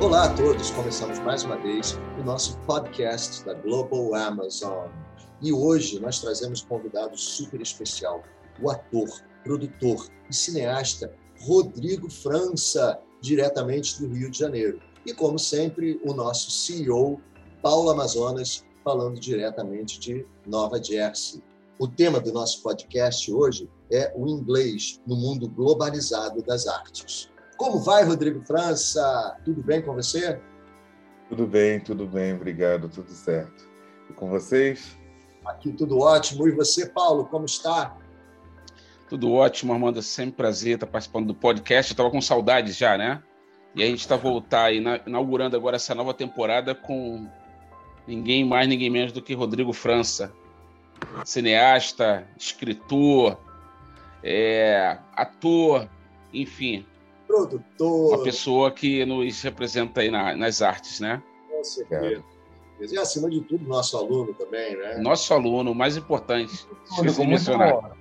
Olá a todos, começamos mais uma vez o nosso podcast da Global Amazon. E hoje nós trazemos um convidado super especial, o ator, produtor e cineasta Rodrigo França, diretamente do Rio de Janeiro. E como sempre, o nosso CEO, Paulo Amazonas, falando diretamente de Nova Jersey. O tema do nosso podcast hoje é o inglês no mundo globalizado das artes. Como vai, Rodrigo França? Tudo bem com você? Tudo bem, tudo bem, obrigado, tudo certo. E com vocês? Aqui tudo ótimo. E você, Paulo, como está? Tudo ótimo, Armando. É sempre prazer estar participando do podcast. Eu estava com saudades já, né? E a gente está voltar aí, inaugurando agora essa nova temporada com ninguém mais, ninguém menos do que Rodrigo França, cineasta, escritor, é, ator, enfim, produtor. Uma pessoa que nos representa aí na, nas artes, né? Com certeza. E acima de tudo, nosso aluno também, né? Nosso aluno, o mais importante. Esqueci mencionar.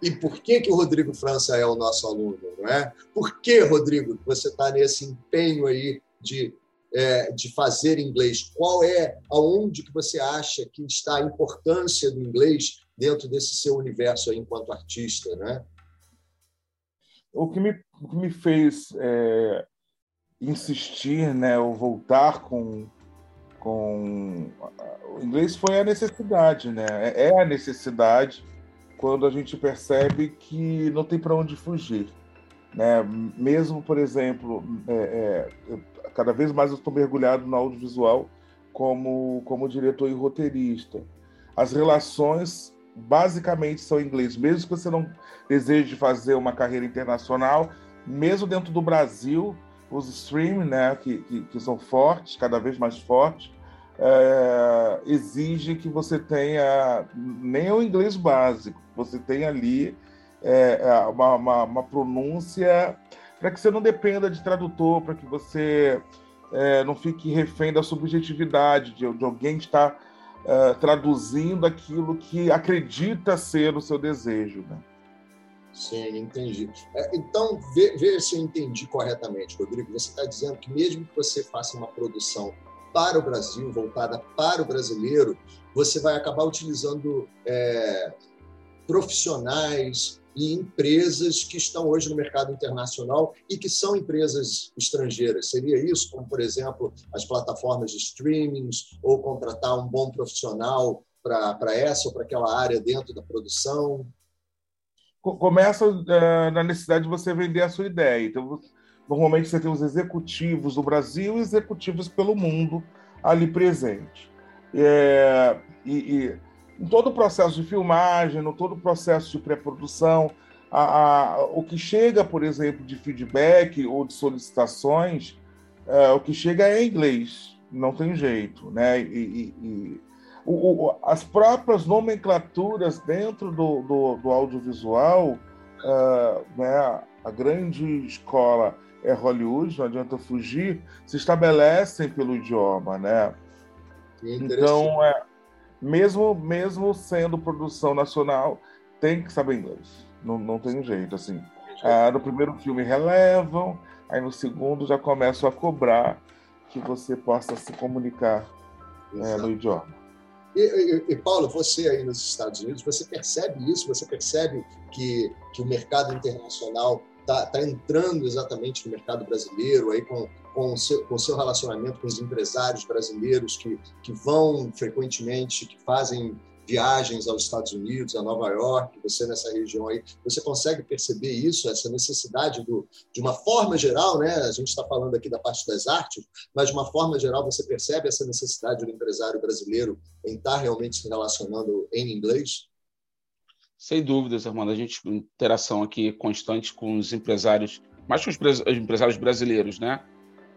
e por que, que o Rodrigo França é o nosso aluno, não é? Por que, Rodrigo, você está nesse empenho aí de, é, de fazer inglês? Qual é, aonde que você acha que está a importância do inglês dentro desse seu universo aí enquanto artista, né? O que me, o que me fez é, insistir, né, ou voltar com, com o inglês foi a necessidade, né? É, é a necessidade quando a gente percebe que não tem para onde fugir, né? Mesmo, por exemplo, é, é, cada vez mais eu estou mergulhado no audiovisual como como diretor e roteirista. As relações basicamente são inglês, mesmo que você não deseje fazer uma carreira internacional, mesmo dentro do Brasil, os streaming, né, que, que, que são fortes, cada vez mais fortes, é, exige que você tenha nem o inglês básico, você tenha ali é, é uma, uma, uma, pronúncia para que você não dependa de tradutor, para que você é, não fique refém da subjetividade de, de alguém está uh, traduzindo aquilo que acredita ser o seu desejo. Né? Sim, entendi. É, então, vê, se eu entendi corretamente, Rodrigo. Você está dizendo que mesmo que você faça uma produção para o Brasil, voltada para o brasileiro, você vai acabar utilizando é, profissionais, e empresas que estão hoje no mercado internacional e que são empresas estrangeiras. Seria isso, como, por exemplo, as plataformas de streamings ou contratar um bom profissional para essa ou para aquela área dentro da produção? Começa uh, na necessidade de você vender a sua ideia. Então, normalmente você tem os executivos do Brasil e executivos pelo mundo ali presentes. É, e, e em todo o processo de filmagem, no todo o processo de pré-produção, o que chega, por exemplo, de feedback ou de solicitações, é, o que chega é em inglês, não tem jeito, né? E, e, e o, o, as próprias nomenclaturas dentro do, do, do audiovisual, uh, né? A grande escola é Hollywood, não adianta fugir, se estabelecem pelo idioma, né? Então, é, mesmo mesmo sendo produção nacional, tem que saber inglês. Não, não tem jeito, assim. Ah, no primeiro filme relevam, aí no segundo já começam a cobrar que você possa se comunicar é, no idioma. E, e, e, Paulo, você aí nos Estados Unidos, você percebe isso? Você percebe que, que o mercado internacional está tá entrando exatamente no mercado brasileiro aí com com o seu, com o seu relacionamento com os empresários brasileiros que, que vão frequentemente, que fazem viagens aos Estados Unidos, a Nova York, você nessa região aí, você consegue perceber isso, essa necessidade do, de uma forma geral, né? A gente está falando aqui da parte das artes, mas de uma forma geral você percebe essa necessidade do empresário brasileiro em estar realmente se relacionando em inglês? Sem dúvidas, Armando. A gente interação aqui constante com os empresários, mais com os empresários brasileiros, né?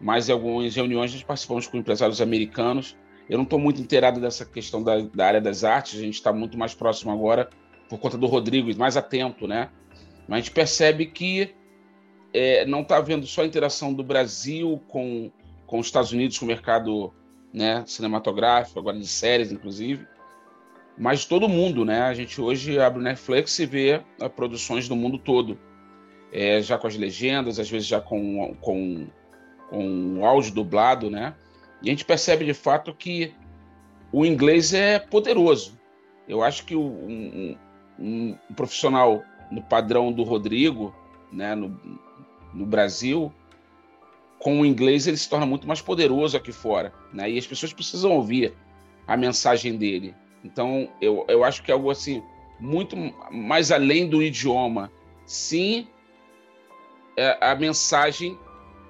mas em algumas reuniões nós participamos com empresários americanos. Eu não estou muito inteirado dessa questão da, da, área das artes, a gente está muito mais próximo agora por conta do Rodrigo, mais atento, né? Mas a gente percebe que é, não está havendo só a interação do Brasil com, com os Estados Unidos, com o mercado né, cinematográfico, agora de séries, inclusive, mas todo mundo, né? A gente hoje abre o Netflix e vê produções do mundo todo. é, já com as legendas, às vezes já com, com, com o áudio dublado, né? E a gente percebe de fato que o inglês é poderoso. Eu acho que um, um, um profissional no padrão do Rodrigo, né, no, no Brasil, com o inglês ele se torna muito mais poderoso aqui fora, né? E as pessoas precisam ouvir a mensagem dele. Então, eu, eu acho que é algo assim muito mais além do idioma. Sim, é a mensagem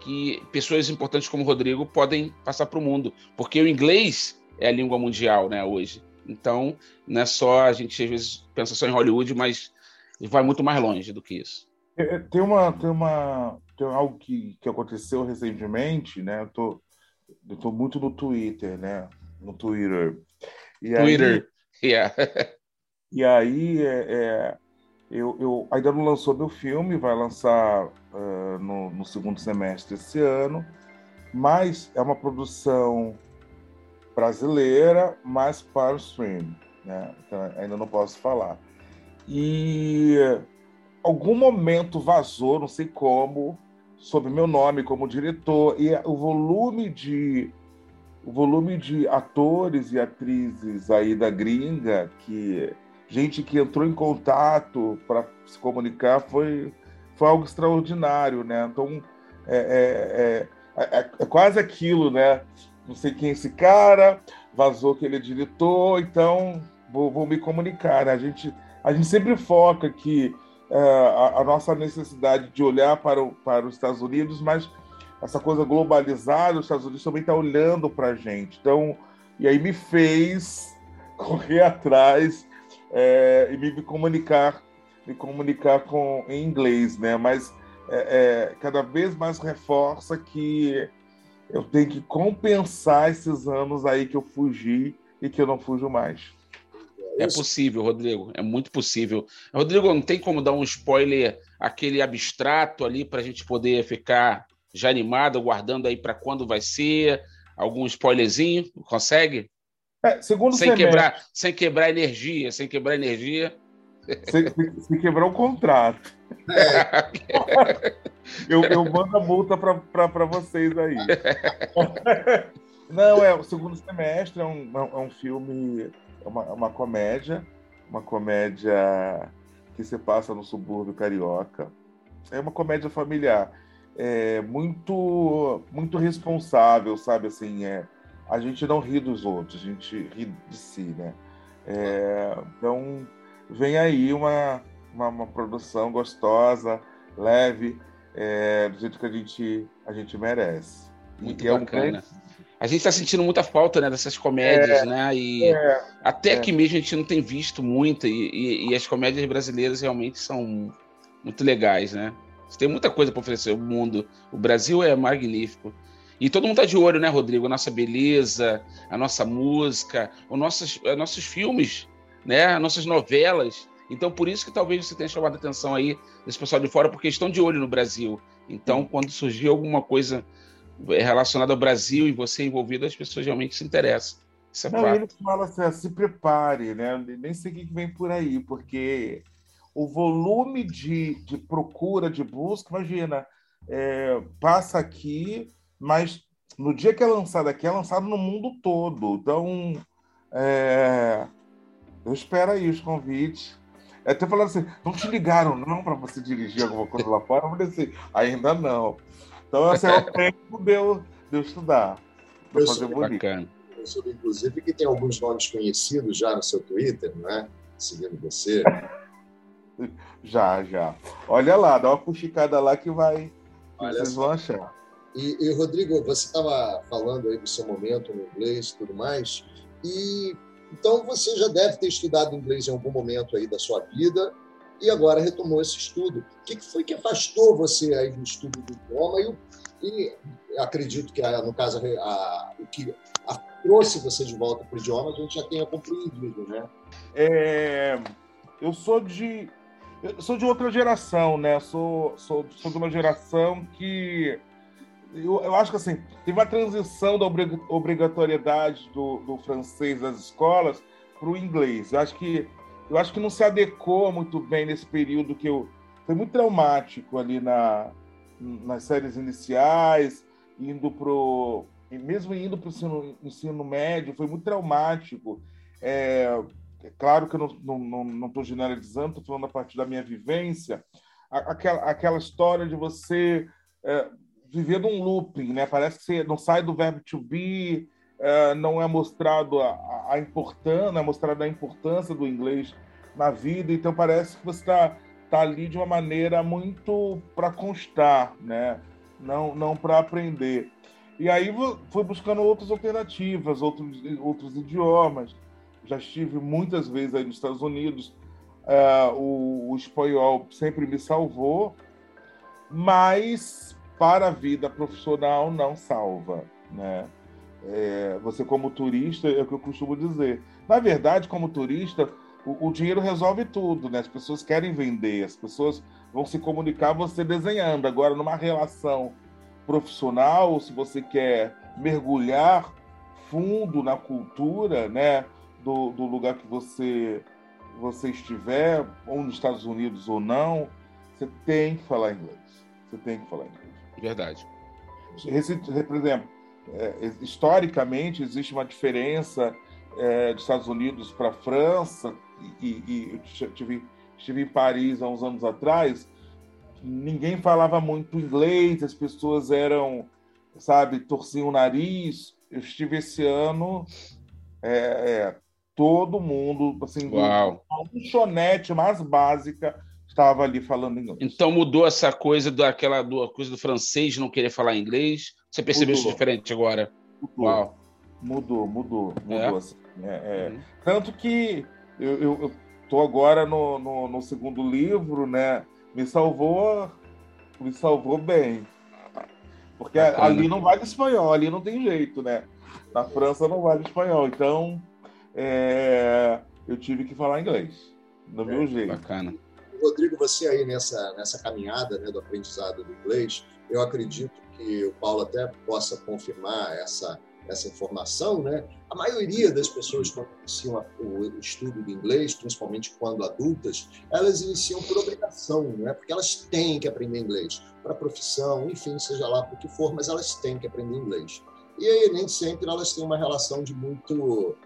que pessoas importantes como Rodrigo podem passar para o mundo, porque o inglês é a língua mundial, né, hoje. Então, não é só a gente às vezes pensa só em Hollywood, mas vai muito mais longe do que isso. É, é, tem uma, tem uma, tem algo que, que aconteceu recentemente, né? Eu tô, eu tô muito no Twitter, né? No Twitter. E Twitter, aí, yeah. e aí, é, é, eu, eu ainda não lançou meu filme, vai lançar uh, no, no segundo semestre esse ano, mas é uma produção brasileira, mas para o stream, né? Então, ainda não posso falar. E algum momento vazou, não sei como, sobre meu nome como diretor e o volume de o volume de atores e atrizes aí da gringa que gente que entrou em contato para se comunicar foi foi algo extraordinário, né? Então é, é, é, é, é quase aquilo, né? Não sei quem é esse cara, vazou que ele é diretor, então vou, vou me comunicar. Né? A gente a gente sempre foca que é, a, a, nossa necessidade de olhar para, o, para os Estados Unidos, mas essa coisa globalizada, os Estados Unidos também está olhando para a gente. Então, e aí me fez correr atrás é, e me comunicar, me comunicar com em inglês, né? Mas é, é, cada vez mais reforça que eu tenho que compensar esses anos aí que eu fugi e que eu não fujo mais. É possível, Rodrigo. É muito possível. Rodrigo, não tem como dar um spoiler, aquele abstrato ali, para a gente poder ficar já animado, guardando aí para quando vai ser? Algum spoilerzinho? Consegue? É, segundo sem quebrar, sem quebrar energia, sem quebrar energia. Sem, sem quebrar o contrato. É. eu, eu mando a multa para vocês aí. Não, é o segundo semestre, é um, é um filme é uma, é uma comédia, uma comédia que se passa no subúrbio carioca. É uma comédia familiar, é muito muito responsável, sabe assim, é a gente não ri dos outros, a gente ri de si, né? É, então vem aí uma, uma, uma, produção gostosa, leve, é, do jeito que a gente a gente merece. Muito e bacana. É um a gente está sentindo muita falta né, dessas comédias, é, né? E é, até é. que mesmo a gente não tem visto muita, e, e, e, as comédias brasileiras realmente são muito legais, né? Você tem muita coisa para oferecer ao mundo. O Brasil é magnífico. E todo mundo está de olho, né, Rodrigo? A nossa beleza, a nossa música, os nossos, os nossos filmes, né? As nossas novelas. Então, por isso que talvez você tenha chamado a atenção aí desse pessoal de fora, porque estão de olho no Brasil. Então, quando surgir alguma coisa relacionado ao Brasil e você envolvido, as pessoas realmente se interessam. Isso é Não, fato. ele fala assim, se prepare, né? Nem sei o que vem por aí, porque o volume de, de procura, de busca, imagina, é, passa aqui, mas no dia que é lançado aqui, é lançado no mundo todo. Então, é, eu espero aí os convites. Até falando assim, não te ligaram não para você dirigir alguma coisa lá fora? Eu falei assim, ainda não. Então, esse é o tempo de eu, de eu estudar. Eu fazer bacana. Eu soube, inclusive, que tem alguns nomes conhecidos já no seu Twitter, não é? Seguindo você. já, já. Olha lá, dá uma puxicada lá que vai. Olha vocês vão achar. E, e Rodrigo, você estava falando aí do seu momento no inglês e tudo mais, e então você já deve ter estudado inglês em algum momento aí da sua vida e agora retomou esse estudo. O que foi que afastou você aí do estudo do idioma e, e acredito que, no caso, a, o que a, trouxe você de volta para o idioma, a gente já tenha compreendido, né? É, eu sou de eu sou de outra geração, né? Sou, sou, sou de uma geração que eu, eu acho que assim teve uma transição da obrigatoriedade do, do francês das escolas para o inglês. Eu acho que eu acho que não se adequou muito bem nesse período que eu, foi muito traumático ali na, nas séries iniciais, indo pro mesmo indo para o ensino, ensino, médio, foi muito traumático. É, é claro que eu não estou generalizando, estou falando a partir da minha vivência, aquela, aquela história de você é, viver num looping, né? Parece que você não sai do verbo to be, é, não é mostrado a, a importância, é mostrada a importância do inglês na vida, então parece que você está tá ali de uma maneira muito para constar, né? Não, não para aprender. E aí fui buscando outras alternativas, outros, outros idiomas. Já estive muitas vezes aí nos Estados Unidos. Uh, o, o espanhol sempre me salvou, mas para a vida profissional não salva, né? É, você como turista, é o que eu costumo dizer. Na verdade, como turista, o, o, dinheiro resolve tudo, né? As pessoas querem vender, as pessoas vão se comunicar você desenhando. Agora, numa relação profissional, se você quer mergulhar fundo na cultura, né, do, do lugar que você você estiver, ou nos Estados Unidos ou não, você tem que falar inglês. Você tem que falar inglês. Verdade. Por exemplo, é, historicamente existe uma diferença é, dos Estados Unidos para a França, e, e, eu tive, estive em Paris há uns anos atrás, ninguém falava muito inglês, as pessoas eram, sabe, torciam o nariz. Eu estive esse ano, é, é, todo mundo, assim, Uau. um chonete mais básica estava ali falando inglês. Então mudou essa coisa daquela do, coisa do francês não querer falar inglês? Você percebeu mudou. isso diferente agora? Mudou. Uau. Mudou, mudou, mudou. É? Assim, é, é. Uhum. Tanto que eu, eu, eu agora no, no, no segundo livro, né? me salvou, me salvou bem. Porque Bacana. ali não vale espanhol, ali não tem jeito, né? Na França não vale espanhol, então é, eu tive que falar inglês, no é, meu jeito. Bacana. Rodrigo, você aí nessa, nessa caminhada né, do aprendizado do inglês, eu acredito que o Paulo até possa confirmar essa essa informação, né? A maioria das pessoas quando iniciam o estudo do inglês, principalmente quando adultas, elas iniciam por obrigação, né? Porque elas têm que aprender inglês para profissão, enfim, seja lá por que for, mas elas têm que aprender inglês. E aí nem sempre elas têm uma relação de muito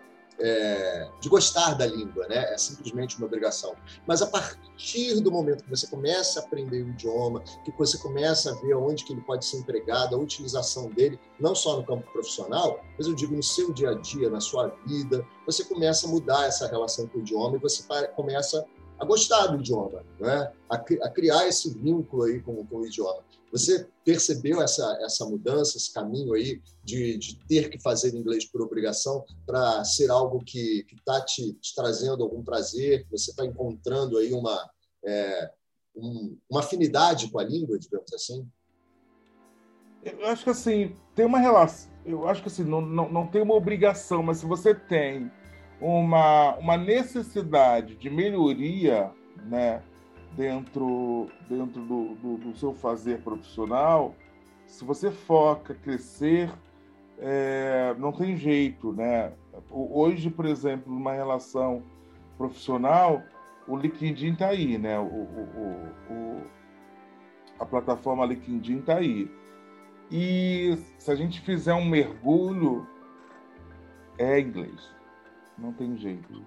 é, de gostar da língua, né? É simplesmente uma obrigação. Mas a partir do momento que você começa a aprender o idioma, que você começa a ver onde que ele pode ser empregado, a utilização dele, não só no campo profissional, mas eu digo no seu dia a dia, na sua vida, você começa a mudar essa relação com o idioma e você começa a gostar do idioma, né? a, criar esse vínculo aí com, com o idioma. Você percebeu essa, essa mudança, esse caminho aí de, de ter que fazer inglês por obrigação para ser algo que está te, te, trazendo algum prazer, você está encontrando aí uma, é, um, uma afinidade com a língua, digamos assim? Eu acho que assim, tem uma relação. Eu acho que assim, não, não, não tem uma obrigação, mas se você tem uma, uma necessidade de melhoria, né? Dentro, dentro do, do, do seu fazer profissional, se você foca crescer, é, não tem jeito, né? Hoje, por exemplo, numa relação profissional, o LinkedIn está aí, né? O, o, o, a plataforma LinkedIn está aí. E se a gente fizer um mergulho, é inglês. Não tem jeito.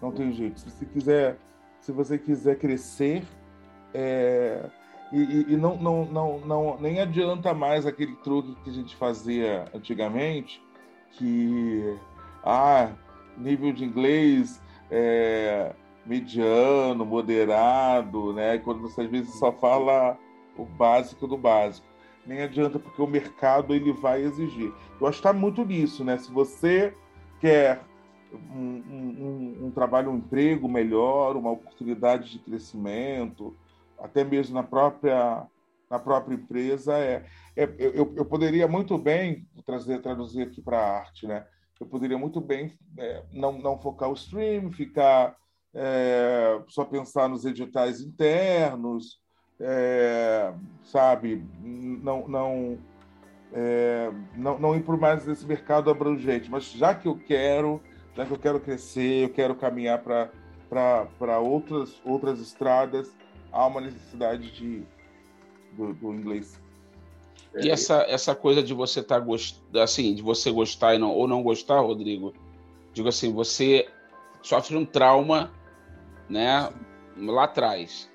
Não tem jeito. Se você quiser se você quiser crescer, é, e, e não, não, não, não, nem adianta mais aquele truque que a gente fazia antigamente, que ah, nível de inglês é, mediano, moderado, né? Quando você às vezes só fala o básico do básico. Nem adianta, porque o mercado ele vai exigir. Eu acho que está muito nisso, né? Se você quer um, um, um, trabalho, um emprego melhor, uma oportunidade de crescimento, até mesmo na própria, na própria empresa. É, é eu, eu poderia muito bem trazer, traduzir aqui para a arte, né? Eu poderia muito bem é, não, não focar o stream, ficar é, só pensar nos editais internos, é, sabe? Não, não, é, não, não ir por mais esse mercado abrangente. Mas já que eu quero já que eu quero crescer, eu quero caminhar para outras, outras estradas, há uma necessidade de, do, do inglês. E essa, essa coisa de você tá gost... assim, de você gostar não, ou não gostar, Rodrigo, digo assim, você sofre um trauma, né, lá atrás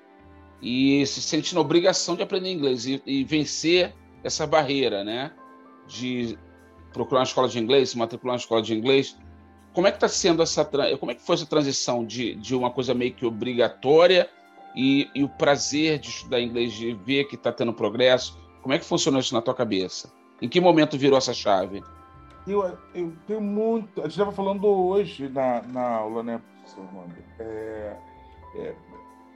e se sente na obrigação de aprender inglês e, e vencer essa barreira, né, de procurar uma escola de inglês, se matricular uma escola de inglês. Como é que está sendo essa, como é que foi essa transição de, de uma coisa meio que obrigatória e, e o prazer de estudar inglês, de ver que está tendo progresso? Como é que funcionou isso na tua cabeça? Em que momento virou essa chave? Eu, eu tenho muito. A gente estava falando hoje na, na aula, né, professor Armando? É, é,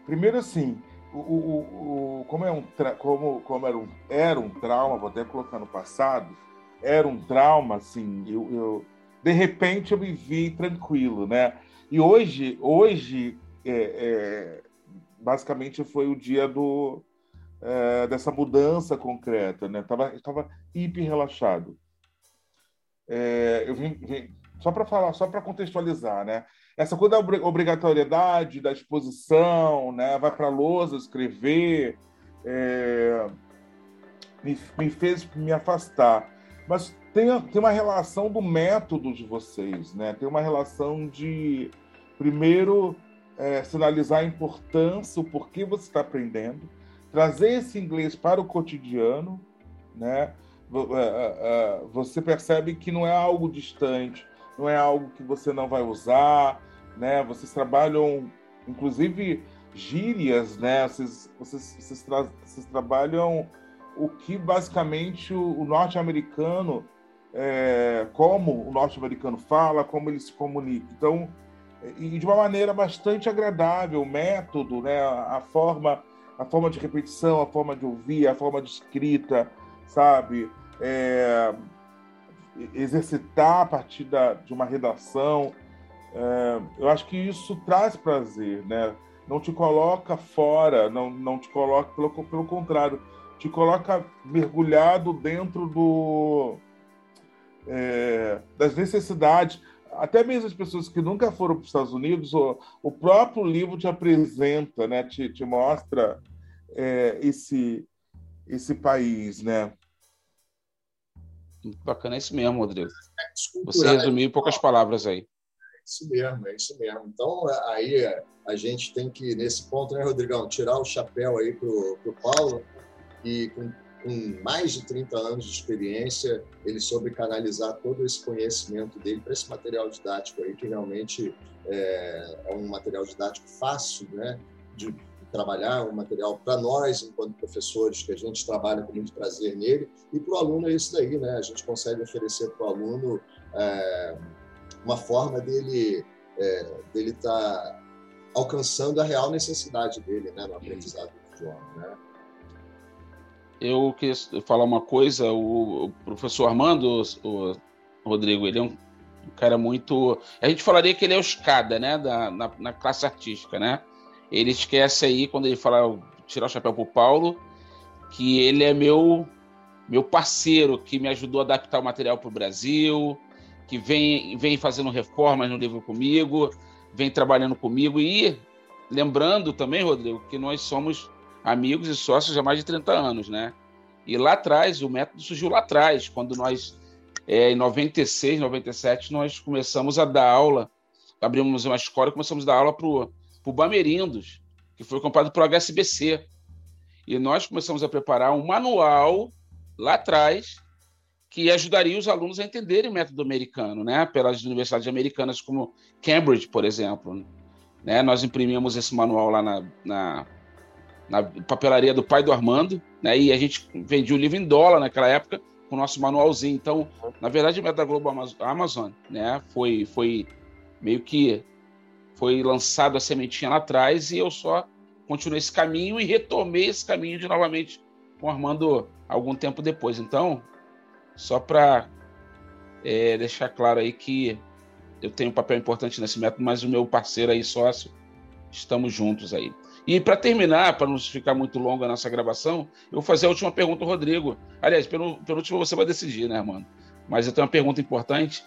primeiro, assim, o, o, o, como, é um, como, como era, um, era um trauma, vou até colocar no passado, era um trauma, assim, eu, eu de repente eu me vi tranquilo, né? E hoje, hoje é, é, basicamente foi o dia do, é, dessa mudança concreta, né? Tava, tava hiper relaxado. É, eu vim, vim só para falar, só para contextualizar, né? Essa coisa da obrigatoriedade, da exposição, né? Vai para lousa escrever, é, me, me fez me afastar. Mas tem, tem uma relação do método de vocês, né? Tem uma relação de, primeiro, é, sinalizar a importância, o porquê você está aprendendo, trazer esse inglês para o cotidiano, né? É, é, é, você percebe que não é algo distante, não é algo que você não vai usar, né? Vocês trabalham, inclusive, gírias, né? Vocês, vocês, vocês, tra vocês trabalham o que basicamente o, norte-americano, é, como o norte-americano fala, como ele se comunica. Então, e de uma maneira bastante agradável, o método, né? A forma a forma de repetição, a forma de ouvir, a forma de escrita, sabe? É, exercitar a partir da, de uma redação. É, eu acho que isso traz prazer, né? Não te coloca fora, não, não te coloca, pelo, pelo contrário, te coloca mergulhado dentro do, é, das necessidades. Até mesmo as pessoas que nunca foram para os Estados Unidos, o, o próprio livro te apresenta, né? te, te mostra é, esse, esse país, né? Bacana, é isso mesmo, Rodrigo. Você resumiu em poucas palavras aí. É isso mesmo, é isso mesmo. Então, aí a gente tem que, nesse ponto, né, Rodrigão, tirar o chapéu aí para o Paulo e com, com, mais de 30 anos de experiência, ele soube canalizar todo esse conhecimento dele para esse material didático aí, que realmente é, é um material didático fácil, né, de trabalhar um material para nós, enquanto professores, que a gente trabalha com muito prazer nele, e para o aluno é isso daí, né? A gente consegue oferecer para o aluno é, uma forma dele é, dele estar tá alcançando a real necessidade dele, né, no aprendizado do idioma, né? Eu quis falar uma coisa, o professor Armando, o Rodrigo, ele é um cara muito. A gente falaria que ele é o escada, né, da, na, na classe artística, né? ele esquece aí, quando ele fala tirar o chapéu pro Paulo, que ele é meu meu parceiro que me ajudou a adaptar o material para o Brasil, que vem, vem fazendo reformas no livro comigo, vem trabalhando comigo e lembrando também, Rodrigo, que nós somos amigos e sócios há mais de 30 anos, né? E lá atrás, o método surgiu lá atrás, quando nós, é, em 96, 97, nós começamos a dar aula, abrimos uma escola e começamos a dar aula para o Bamerindos, que foi comprado para o HSBC. E nós começamos a preparar um manual lá atrás que ajudaria os alunos a entenderem o método americano, né? Pelas universidades americanas como Cambridge, por exemplo. Né? Nós imprimimos esse manual lá na, na, na papelaria do pai do Armando, né? E a gente vendia o livro em dólar naquela época com o nosso manualzinho. Então, na verdade, método da Globo Amazon, né? Foi, foi meio que foi lançado a sementinha lá atrás e eu só continuei esse caminho e retomei esse caminho de novamente com o Armando algum tempo depois. Então, só para é, deixar claro aí que eu tenho um papel importante nesse método, mas o meu parceiro aí, sócio, estamos juntos aí. E para terminar, para não ficar muito longa a nossa gravação, eu vou fazer a última pergunta ao Rodrigo. Aliás, pelo, pelo último você vai decidir, né, Armando? Mas eu tenho uma pergunta importante,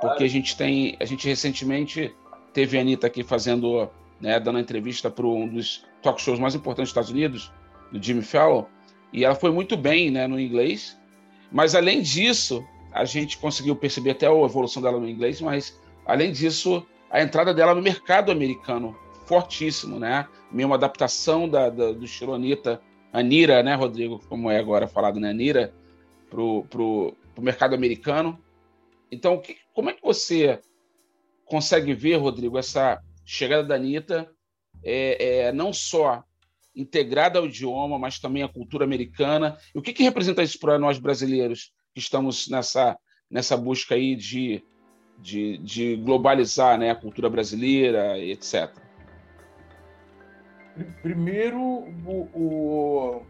porque a gente tem, a gente recentemente teve a Anitta aqui fazendo né, dando entrevista para um dos talk shows mais importantes dos Estados Unidos, do Jimmy Fallon, e ela foi muito bem né, no inglês. Mas, além disso, a gente conseguiu perceber até a evolução dela no inglês, mas, além disso, a entrada dela no mercado americano, fortíssimo, né? Uma adaptação da, da, do estilo Anitta, Anira, né, Rodrigo, como é agora falado, né, Anira, para o mercado americano. Então, que, como é que você consegue ver, Rodrigo, essa chegada da Anitta é, é, não só integrada ao idioma, mas também à cultura americana? E o que, que representa isso para nós brasileiros que estamos nessa, nessa busca aí de, de, de globalizar né, a cultura brasileira, etc.? Primeiro, o, o,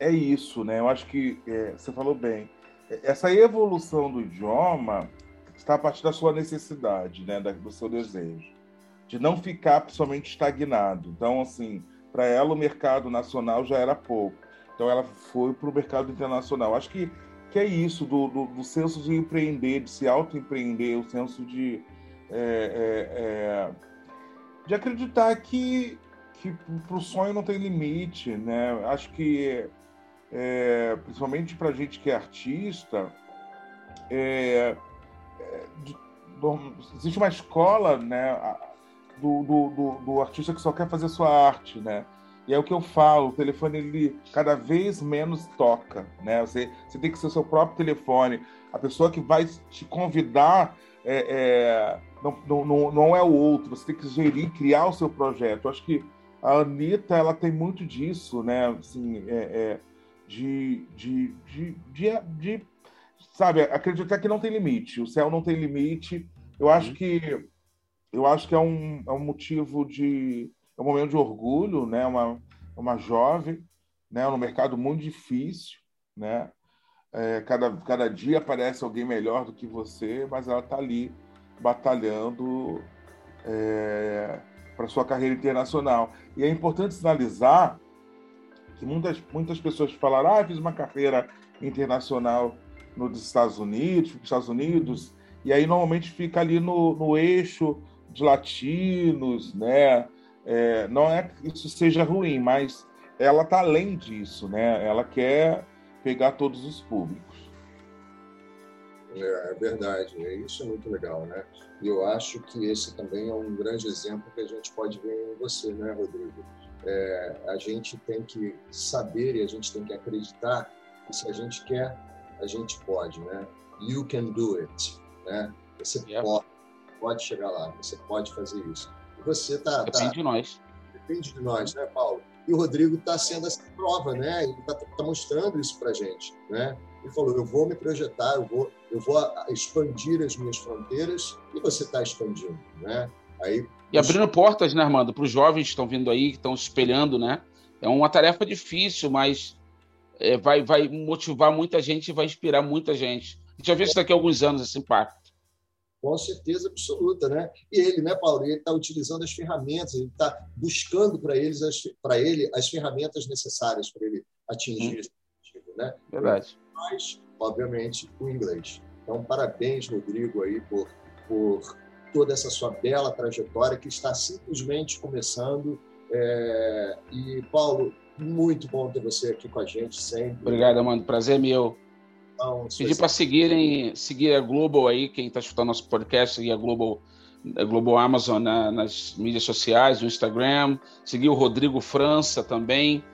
é isso, né? Eu acho que é, você falou bem. Essa evolução do idioma está a partir da sua necessidade, né? do seu desejo, de não ficar somente estagnado. Então, assim, para ela o mercado nacional já era pouco. Então, ela foi para o mercado internacional. Acho que, que é isso, do, do, do senso de empreender, de se auto-empreender, o senso de, é, é, é de acreditar que que para o sonho não tem limite, né? Acho que, é, principalmente para gente que é artista, é, é, existe uma escola, né, do, do, do, do, artista que só quer fazer sua arte, né? E é o que eu falo, o telefone ele cada vez menos toca, né? Você, você tem que ser seu próprio telefone. A pessoa que vai te convidar é, é, não, não, não é o outro. Você tem que gerir, criar o seu projeto. Eu acho que a Anitta, ela tem muito disso, né? Assim, é, é, de, de, de, de, de, sabe, acreditar que não tem limite. O céu não tem limite. Eu acho uhum. que eu acho que é um, é um motivo de é um momento de orgulho, né? Uma uma jovem, né? No mercado muito difícil, né? É, cada, cada dia aparece alguém melhor do que você, mas ela está ali batalhando é, para sua carreira internacional. E é importante sinalizar que muitas, muitas pessoas falaram: ah, fiz uma carreira internacional nos Estados Unidos, nos Estados Unidos, e aí normalmente fica ali no, no eixo de latinos, né? É, não é que isso seja ruim, mas ela está além disso, né? Ela quer pegar todos os públicos. É, é verdade, é isso é muito legal, né? E eu acho que esse também é um grande exemplo que a gente pode ver em você, né, Rodrigo? É, a gente tem que saber e a gente tem que acreditar que se a gente quer, a gente pode, né? You can do it, né? Você yeah. pode, pode chegar lá, você pode fazer isso. E você tá, tá depende tá, de nós. Depende de nós, né, Paulo? E o Rodrigo está sendo essa prova, né? Ele está tá mostrando isso para gente, né? Ele falou: eu vou me projetar, eu vou, eu vou expandir as minhas fronteiras e você está expandindo, né? Aí, e abrindo portas, né, Armando, para os jovens que estão vindo aí, que estão se espelhando, né? É uma tarefa difícil, mas é, vai, vai motivar muita gente e vai inspirar muita gente. A gente já vê isso daqui a alguns anos, esse impacto. Com certeza absoluta, né? E ele, né, Paulo? Ele está utilizando as ferramentas, ele está buscando para eles para ele as ferramentas necessárias para ele atingir hum. esse objetivo, né? Verdade mas, obviamente, o inglês. Então, parabéns, Rodrigo, aí por, por toda essa sua bela trajetória que está simplesmente começando. É... E, Paulo, muito bom ter você aqui com a gente sempre. Obrigado, Amanda. Prazer meu. Então, Pedir para seguirem, seguir a Global aí, quem está escutando nosso podcast, seguir a Global, a Global Amazon na, nas mídias sociais, no Instagram, seguir o Rodrigo França também,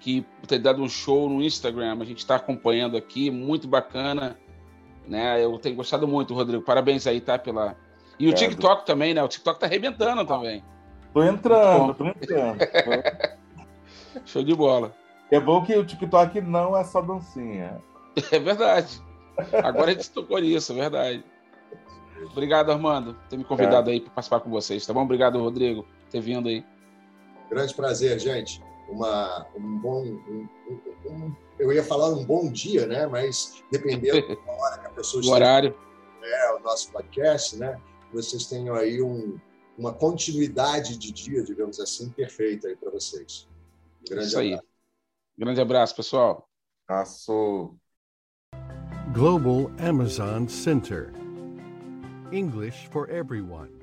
que tem dado um show no Instagram. A gente está acompanhando aqui, muito bacana. Né? Eu tenho gostado muito, Rodrigo. Parabéns aí, tá? Pela... E o é, TikTok do... também, né? O TikTok tá arrebentando também. Tô entrando, tô entrando. Show de bola. É bom que o TikTok não é só dancinha. É verdade. Agora a gente tocou nisso, é verdade. Obrigado, Armando, por ter me convidado é. aí para participar com vocês, tá bom? Obrigado, Rodrigo, por ter vindo aí. Grande prazer, gente uma, um bom. Um, um, eu ia falar um bom dia, né? Mas dependendo da hora que a pessoa o horário. É, o nosso podcast, né? Vocês tenham aí um, uma continuidade de dia, digamos assim, perfeita aí para vocês. Um grande Isso aí. Abraço. Grande abraço, pessoal. Abraço. Global Amazon Center. English for everyone.